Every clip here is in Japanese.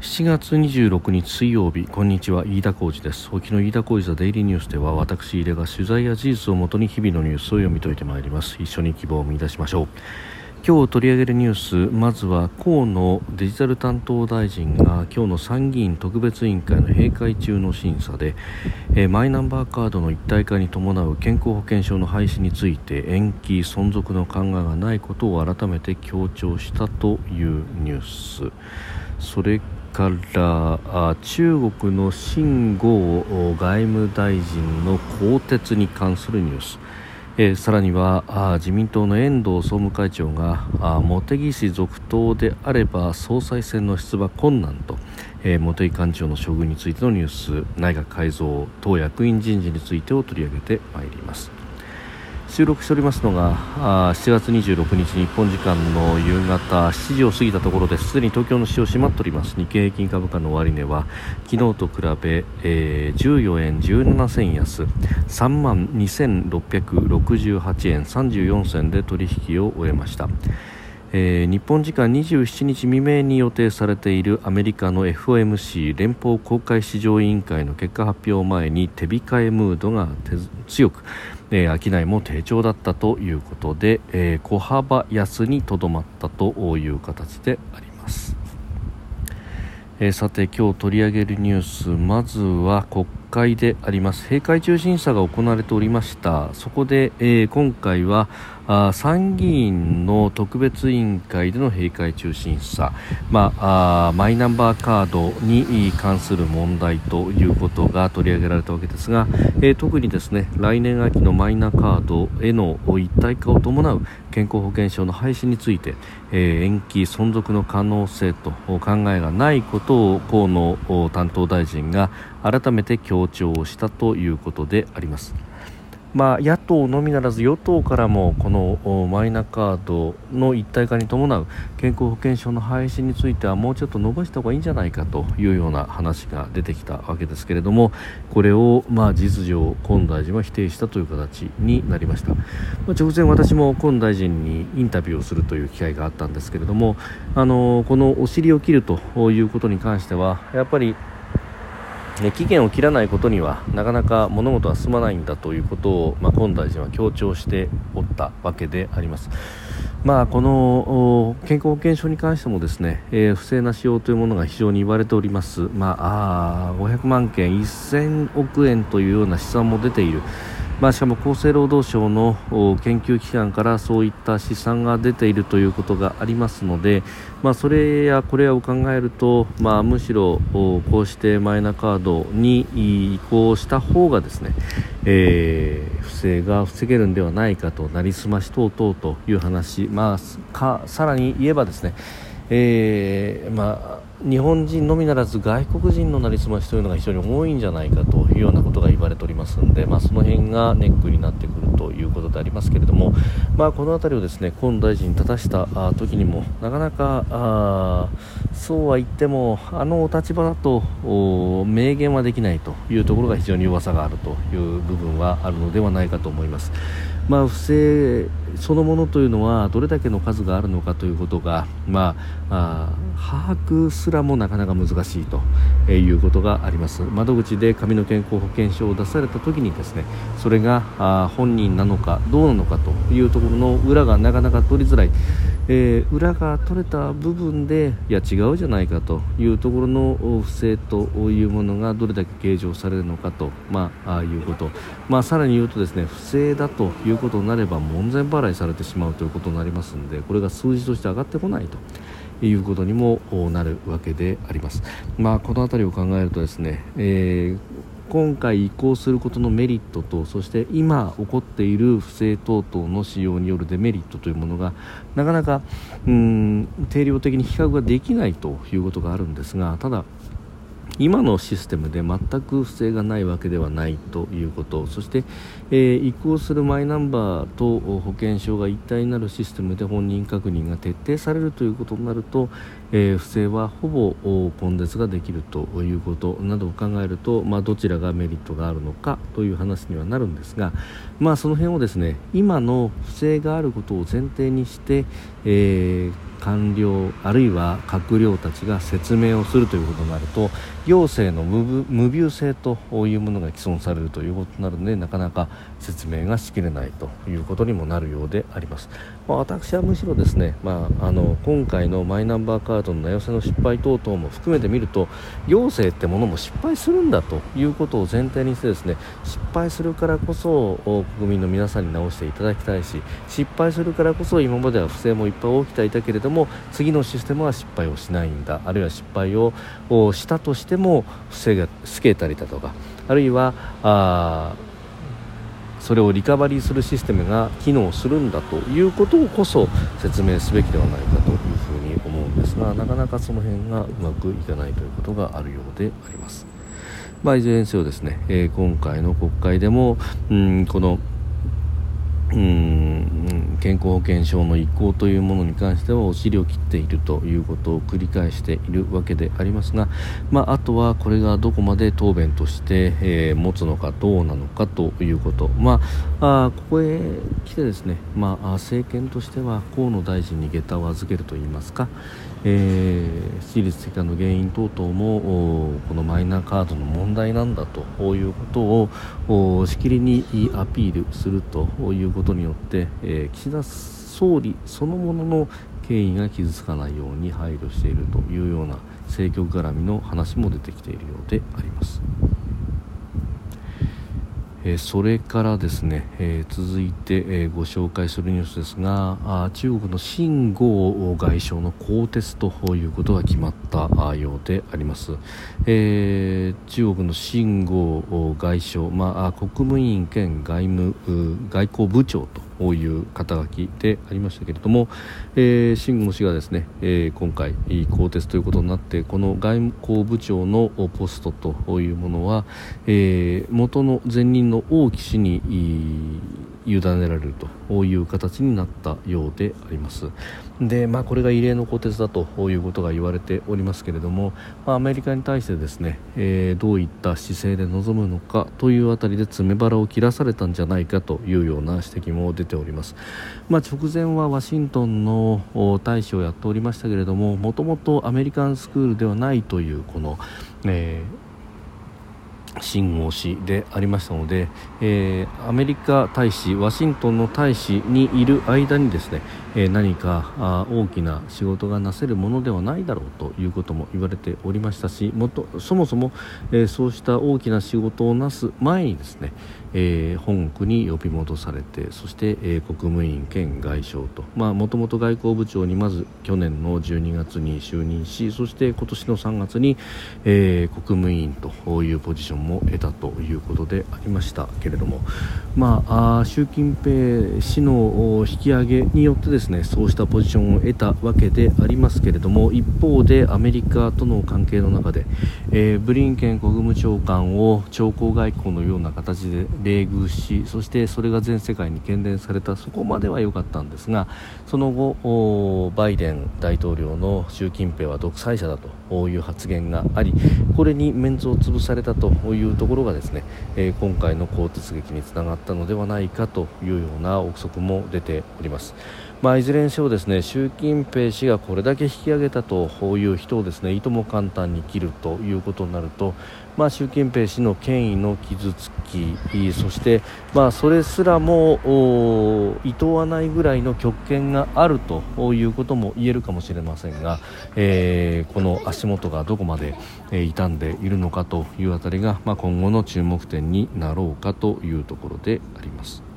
7月26日水曜日こんにちは飯田浩二です。沖の飯田浩二ザデイリーニュースでは私飯田が取材や事実をもとに日々のニュースを読み解いてまいります。一緒に希望を見出しましょう。今日取り上げるニュースまずは河野デジタル担当大臣が今日の参議院特別委員会の閉会中の審査で、えマイナンバーカードの一体化に伴う健康保険証の廃止について延期存続の考えがないことを改めて強調したというニュース。それから中国の秦剛外務大臣の更迭に関するニュース、えー、さらには自民党の遠藤総務会長が茂木氏続投であれば総裁選の出馬困難と、えー、茂木幹事長の処遇についてのニュース内閣改造党役員人事についてを取り上げてまいります。収録しておりますのがあ7月26日日本時間の夕方7時を過ぎたところです。でに東京の市場閉まっております。日経平均株価の終値は昨日と比べ、えー、14円17銭安。3万2668円34銭で取引を終えました。えー、日本時間27日未明に予定されているアメリカの FOMC 連邦公開市場委員会の結果発表前に手控えムードが強く、えー、商いも低調だったということで、えー、小幅安にとどまったという形であります、えー、さて今日取り上げるニュースまずは国会であります。閉会中審査が行われておりました。そこで、えー、今回はあ参議院の特別委員会での閉会中審査、まあ、あマイナンバーカードに関する問題ということが取り上げられたわけですが、えー、特にですね来年秋のマイナカードへの一体化を伴う健康保険証の廃止について、えー、延期存続の可能性と考えがないことを河野担当大臣が改めて強調したということであります。まあ、野党のみならず与党からもこのマイナカードの一体化に伴う健康保険証の廃止についてはもうちょっと伸ばした方がいいんじゃないかというような話が出てきたわけですけれどもこれをまあ実上河野大臣は否定したという形になりました、まあ、直前私も河野大臣にインタビューをするという機会があったんですけれどもあのこのお尻を切るということに関してはやっぱりね、期限を切らないことにはなかなか物事は進まないんだということを、まあ、今大臣は強調しておったわけであります。まあ、この健康保険証に関してもですね、えー、不正な使用というものが非常に言われております、まあ、あ500万件1000億円というような試算も出ている。まあ、しかも厚生労働省の研究機関からそういった試算が出ているということがありますので、まあ、それやこれを考えると、まあ、むしろこうしてマイナカードに移行した方がですね、えー、不正が防げるんではないかとなりすまし等々という話、まあ、かさらに言えばですね、えーまあ日本人のみならず外国人のなりすましというのが非常に多いんじゃないかというようなことが言われておりますので、まあ、その辺がネックになってくるということでありますけれども、まあ、この辺りをですね河野大臣に立たした時にもなかなかあそうは言ってもあのお立場だと明言はできないというところが非常に弱さがあるという部分はあるのではないかと思います。まあ、不正そのものというのはどれだけの数があるのかということが、まあ、把握すらもなかなか難しいということがあります。窓口で紙の健康保険証を出された時にですねそれが本人なのかどうなのかというところの裏がなかなか取りづらい。えー、裏が取れた部分でいや違うじゃないかというところの不正というものがどれだけ計上されるのかと、まあ、あいうこと、まあ、さらに言うとですね不正だということになれば門前払いされてしまうということになりますのでこれが数字として上がってこないと。いうことにもなるわけであります。まあ、この辺りを考えるとですね、えー今回移行することのメリットとそして今起こっている不正等々の使用によるデメリットというものがなかなかうん定量的に比較ができないということがあるんですがただ今のシステムで全く不正がないわけではないということ。そして、えー、移行するマイナンバーと保険証が一体になるシステムで本人確認が徹底されるということになると、えー、不正はほぼ根絶ができるということなどを考えると、まあ、どちらがメリットがあるのかという話にはなるんですが、まあ、その辺をですね今の不正があることを前提にして、えー官僚あるいは閣僚たちが説明をするということになると行政の無病性というものが既存されるということになるのでなかなか説明がしきれないということにもなるようであります、まあ、私はむしろですね、まあ、あの今回のマイナンバーカードの名寄せの失敗等々も含めてみると行政ってものも失敗するんだということを前提にしてですね失敗するからこそ国民の皆さんに直していただきたいし失敗するからこそ今までは不正もいっぱい起きていたけれどもも次のシステムは失敗をしないんだあるいは失敗をしたとしても防げたりだとかあるいはあそれをリカバリーするシステムが機能するんだということをこそ説明すべきではないかというふうに思うんですがなかなかその辺がうまくいかないということがあるようであります。まあ、いずれにせよですね、えー、今回の国会でも、うん、このうん健康保険証の移行というものに関してはお尻を切っているということを繰り返しているわけでありますが、まあ、あとはこれがどこまで答弁として、えー、持つのかどうなのかということ、まあ、あここへ来てですね、まあ、政権としては河野大臣に下駄を預けるといいますか、えー、私立的の原因等々もこのマイナーカードの問題なんだということをしきりにアピールするということによって、えー、岸田総理そのものの経緯が傷つかないように配慮しているというような政局絡みの話も出てきているようであります。えそれからですね、え続いて、えご紹介するニュースですがあ中国の秦剛外相の更迭ということが決まったようであります、えー、中国の秦剛外相、まあ、国務委員兼外務外交部長とこういう肩書きでありましたけれども、えー、慎吾氏がですね、えー、今回更迭ということになってこの外交部長のポストというものは、えー、元の前任の王毅氏に委ねられるという形になったようであります。で、まあ、これが異例の更迭だということが言われておりますけれども、まあ、アメリカに対してですね、えー、どういった姿勢で臨むのかというあたりで詰め腹を切らされたんじゃないかというような指摘も出ております、まあ、直前はワシントンの大使をやっておりましたけれどももともとアメリカンスクールではないというこの、えー信号氏でありましたので、えー、アメリカ大使ワシントンの大使にいる間にですね、えー、何かあ大きな仕事がなせるものではないだろうということも言われておりましたしもとそもそも、えー、そうした大きな仕事をなす前にですね、えー、本国に呼び戻されてそして、えー、国務委員兼外相ともともと外交部長にまず去年の12月に就任しそして今年の3月に、えー、国務委員というポジションも得たということでありましたけれども、まあ、あ習近平氏の引き上げによってですねそうしたポジションを得たわけでありますけれども一方でアメリカとの関係の中で、えー、ブリンケン国務長官を長江外交のような形で冷遇しそしてそれが全世界に喧伝されたそこまでは良かったんですがその後バイデン大統領の習近平は独裁者だという発言がありこれにメンツを潰されたというところがですね、え、今回の更迭劇につながったのではないかというような憶測も出ております。まあ、いずれにせよですね習近平氏がこれだけ引き上げたという人をですねいとも簡単に切るということになると、まあ、習近平氏の権威の傷つきそして、まあ、それすらもいとわないぐらいの極権があるということも言えるかもしれませんが、えー、この足元がどこまで、え傷んでいるのかというあたりが、まあ、今後の注目点になろうかというところであります。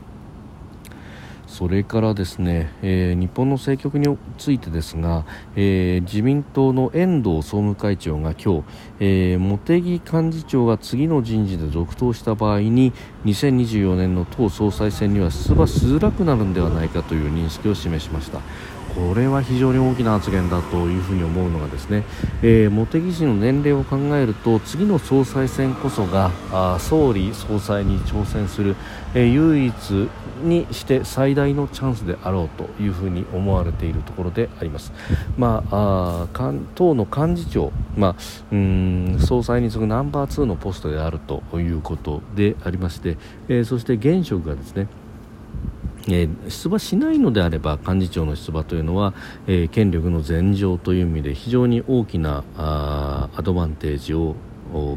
それからですね、えー、日本の政局についてですが、えー、自民党の遠藤総務会長が今日、えー、茂木幹事長が次の人事で続投した場合に2024年の党総裁選には出馬しづらくなるのではないかという認識を示しました。これは非常に大きな発言だというふに思うのがですね、えー、茂木氏の年齢を考えると次の総裁選こそがあ総理総裁に挑戦する、えー、唯一にして最大のチャンスであろうというふに思われているところであります。まあ、あ党の幹事長、まあ、うん総裁に次ぐナンバー2のポストであるということでありまして、えー、そして現職がですねえー、出馬しないのであれば幹事長の出馬というのは、えー、権力の前場という意味で非常に大きなアドバンテージを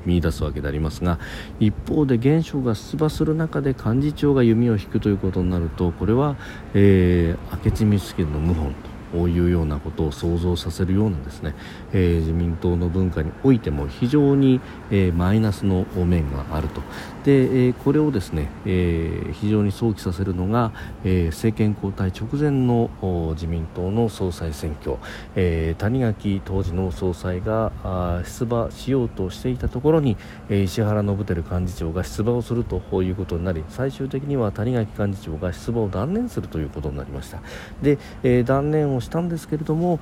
見出すわけでありますが一方で現象が出馬する中で幹事長が弓を引くということになるとこれは、えー、明智光秀の謀反と。こういうようなことを想像させるようなですね、えー、自民党の文化においても非常に、えー、マイナスの面があると。で、えー、これをですね、え非常に想起させるのが、え政権交代直前の自民党の総裁選挙、え谷垣当時の総裁があ出馬しようとしていたところに、え石原伸晃幹事長が出馬をするということになり最終的には谷垣幹事長が出馬を断念するということになりました。で、え断念をしたんですけれども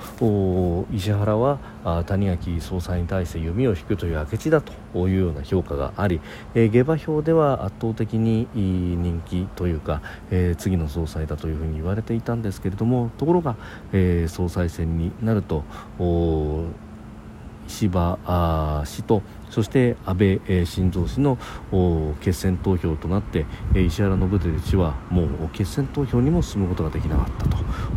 石原は谷垣総裁に対して弓を引くという明智だというような評価があり、えー、下馬評では圧倒的に人気というか、えー、次の総裁だというふうに言われていたんですけれどもところが、えー、総裁選になると石破氏とそして安倍晋三氏の決選投票となって石原伸晃氏はもう決選投票にも進むことができなかった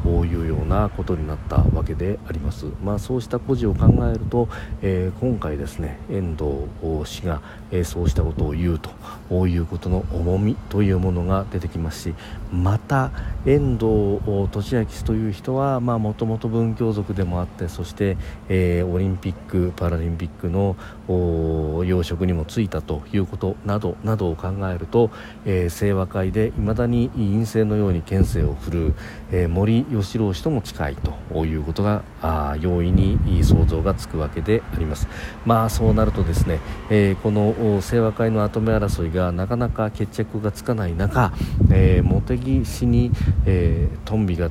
というようなことになったわけであります、まあ、そうした故事を考えると、えー、今回ですね遠藤氏が、えー、そうしたことを言うということの重みというものが出てきますしまた遠藤利明氏という人はもともと文教族でもあってそして、えー、オリンピック・パラリンピックの養殖にもついたということなどなどを考えると、えー、清和会でいまだに陰性のように県政を振るう、えー、森喜朗氏とも近いということがあ容易に想像がつくわけであります。まあそうなるとですね、えー、この清和会の跡目争いがなかなか決着がつかない中、えー、茂木氏に、えー、トンビが、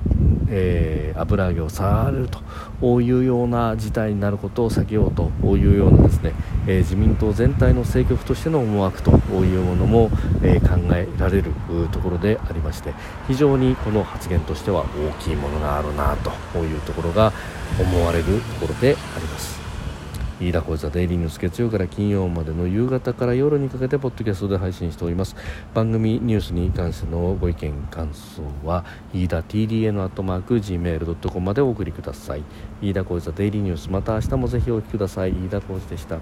えー、油揚げを触られるとこういうような事態になることを避けようというようなですね、え、自民党全体の政局としての思惑というものも、え、考えられるところでありまして非常にこの発言としては大きいものがあるなというところが思われるところであります。飯田小座デイリーニュース月曜から金曜までの夕方から夜にかけてポッドキャストで配信しております。番組ニュースに関してのご意見感想は飯田 TDN アットマーク Gmail.com までお送りください。飯田小座デイリーニュースまた明日もぜひお聞きください。飯田浩司でした。